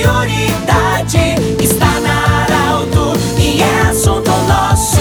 prioridade está na Arauto e é assunto nosso.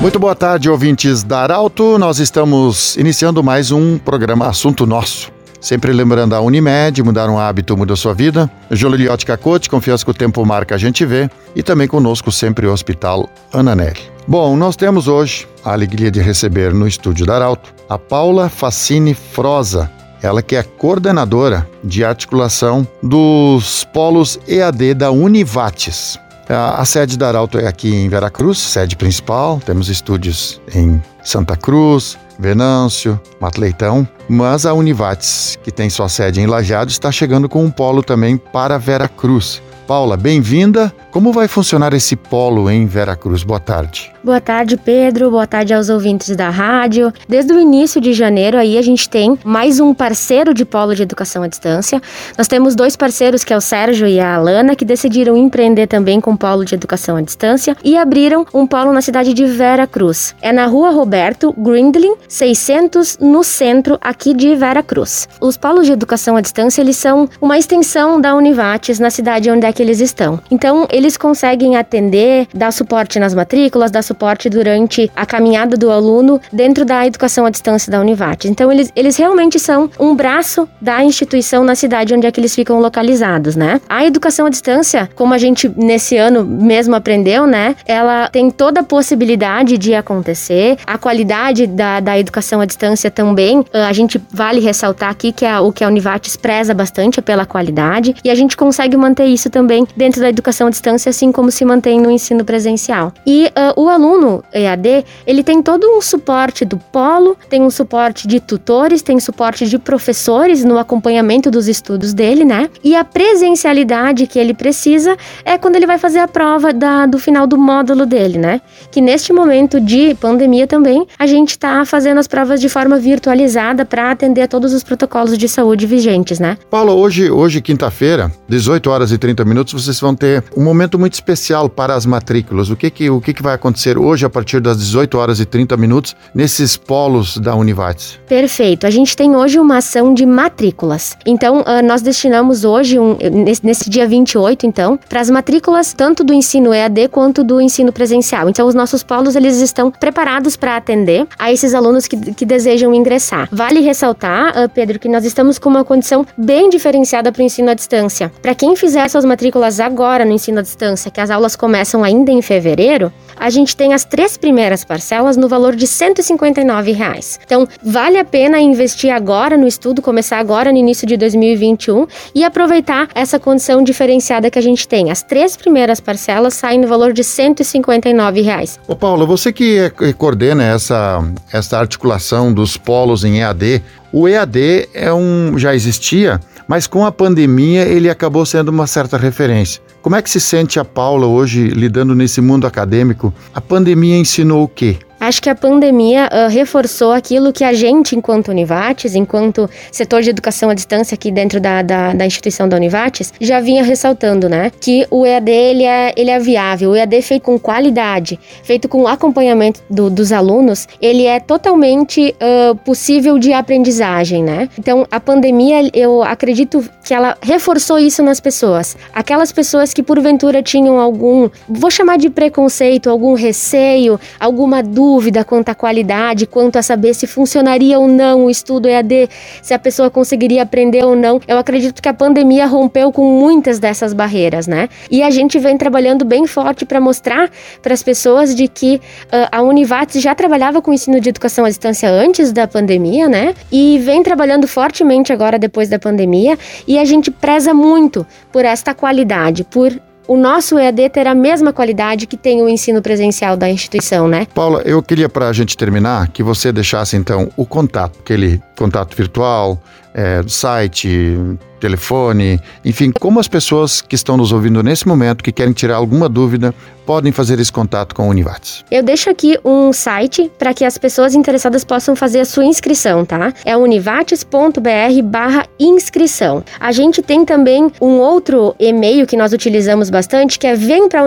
Muito boa tarde, ouvintes da Arauto. Nós estamos iniciando mais um programa Assunto Nosso. Sempre lembrando a Unimed, mudar um hábito muda sua vida. Joliliotti Cacote, confiança que o tempo marca a gente vê. E também conosco sempre o Hospital Ananelli. Bom, nós temos hoje a alegria de receber no estúdio da Arauto a Paula Facine Froza, ela que é coordenadora de articulação dos polos EAD da Univates. A, sede da Arauto é aqui em Veracruz, sede principal. Temos estúdios em Santa Cruz, Venâncio, Mato Leitão, mas a Univates, que tem sua sede em Lajeado, está chegando com um polo também para Veracruz. Paula, bem-vinda. Como vai funcionar esse polo em Veracruz? Boa tarde. Boa tarde, Pedro. Boa tarde aos ouvintes da rádio. Desde o início de janeiro aí a gente tem mais um parceiro de polo de educação à distância. Nós temos dois parceiros, que é o Sérgio e a Alana, que decidiram empreender também com polo de educação à distância e abriram um polo na cidade de Vera Cruz. É na Rua Roberto Grindlin, 600, no centro aqui de Vera Cruz. Os polos de educação à distância, eles são uma extensão da Univates na cidade onde é que eles estão. Então, eles conseguem atender, dar suporte nas matrículas, dar suporte durante a caminhada do aluno dentro da educação à distância da Univat. Então, eles, eles realmente são um braço da instituição na cidade onde é que eles ficam localizados, né? A educação à distância, como a gente nesse ano mesmo aprendeu, né? Ela tem toda a possibilidade de acontecer. A qualidade da, da educação à distância também, ah, a gente vale ressaltar aqui que é o que a Univates preza bastante é pela qualidade e a gente consegue manter isso também dentro da educação à distância, assim como se mantém no ensino presencial. E uh, o aluno EAD, ele tem todo um suporte do polo, tem um suporte de tutores, tem suporte de professores no acompanhamento dos estudos dele, né? E a presencialidade que ele precisa é quando ele vai fazer a prova da, do final do módulo dele, né? Que neste momento de pandemia também, a gente está fazendo as provas de forma virtualizada para atender a todos os protocolos de saúde vigentes, né? Paulo, hoje, hoje quinta-feira, 18 horas e 30 minutos, vocês vão ter um momento muito especial para as matrículas. O que que, o que, que vai acontecer hoje a partir das 18 horas e 30 minutos nesses polos da Univates? Perfeito. A gente tem hoje uma ação de matrículas. Então, uh, nós destinamos hoje, um, nesse, nesse dia 28, então, para as matrículas tanto do ensino EAD quanto do ensino presencial. Então, os nossos polos, eles estão preparados para atender a esses alunos que, que desejam ingressar. Vale ressaltar, uh, Pedro, que nós estamos com uma condição bem diferenciada para o ensino à distância. Para quem fizer suas matrículas agora no ensino à distância, que as aulas começam ainda em fevereiro, a gente tem as três primeiras parcelas no valor de 159 reais. Então, vale a pena investir agora no estudo, começar agora no início de 2021 e aproveitar essa condição diferenciada que a gente tem. As três primeiras parcelas saem no valor de 159 reais. Ô Paulo, você que é, coordena essa, essa articulação dos polos em EAD, o EAD é um, já existia, mas com a pandemia ele acabou sendo uma certa referência. Como é que se sente a Paula hoje lidando nesse mundo acadêmico? A pandemia ensinou o quê? Acho que a pandemia uh, reforçou aquilo que a gente, enquanto Univates, enquanto setor de educação à distância aqui dentro da, da, da, instituição da Univates, já vinha ressaltando, né? Que o EAD, ele é, ele é viável. O EAD feito com qualidade, feito com acompanhamento do, dos alunos, ele é totalmente uh, possível de aprendizagem, né? Então, a pandemia, eu acredito que ela reforçou isso nas pessoas. Aquelas pessoas que, porventura, tinham algum, vou chamar de preconceito, algum receio, alguma dúvida, dúvida quanto à qualidade, quanto a saber se funcionaria ou não o estudo EAD, se a pessoa conseguiria aprender ou não. Eu acredito que a pandemia rompeu com muitas dessas barreiras, né? E a gente vem trabalhando bem forte para mostrar para as pessoas de que uh, a Univates já trabalhava com ensino de educação à distância antes da pandemia, né? E vem trabalhando fortemente agora depois da pandemia, e a gente preza muito por esta qualidade, por o nosso EAD ter a mesma qualidade que tem o ensino presencial da instituição, né? Paula, eu queria para a gente terminar que você deixasse então o contato, aquele contato virtual, é, site, telefone, enfim, como as pessoas que estão nos ouvindo nesse momento, que querem tirar alguma dúvida, podem fazer esse contato com o Univates? Eu deixo aqui um site para que as pessoas interessadas possam fazer a sua inscrição, tá? É univates.br barra inscrição. A gente tem também um outro e-mail que nós utilizamos bastante, que é vem para.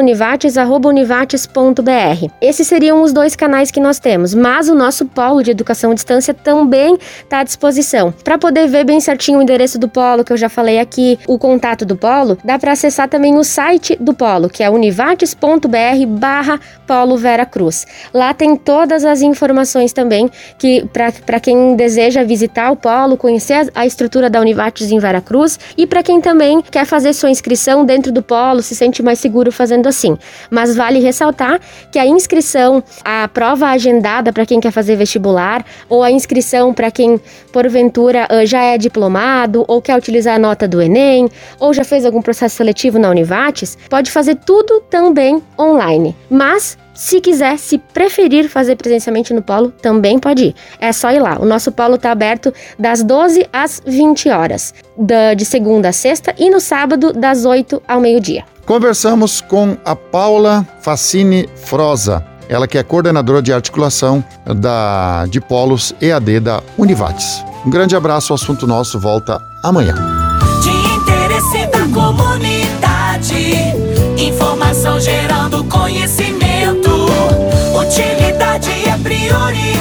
Esses seriam os dois canais que nós temos, mas o nosso polo de educação à distância também está à disposição. Para poder ver bem certinho o endereço do polo, que eu já falei aqui o contato do Polo, dá para acessar também o site do Polo, que é univates.br barra Polo. Lá tem todas as informações também que para quem deseja visitar o Polo, conhecer a estrutura da Univates em Vera Cruz e para quem também quer fazer sua inscrição dentro do Polo, se sente mais seguro fazendo assim. Mas vale ressaltar que a inscrição, a prova agendada para quem quer fazer vestibular ou a inscrição para quem porventura já é diplomado ou quer utilizar a nota do Enem ou já fez algum processo seletivo na Univates, pode fazer tudo também online. Mas se quiser, se preferir fazer presencialmente no polo, também pode ir. É só ir lá. O nosso polo está aberto das 12 às 20 horas, de segunda a sexta, e no sábado, das 8 ao meio-dia. Conversamos com a Paula Facine Froza, ela que é coordenadora de articulação da, de polos EAD da Univates. Um grande abraço, o assunto nosso volta amanhã. De interesse da comunidade, informação gerando conhecimento, utilidade é prioridade.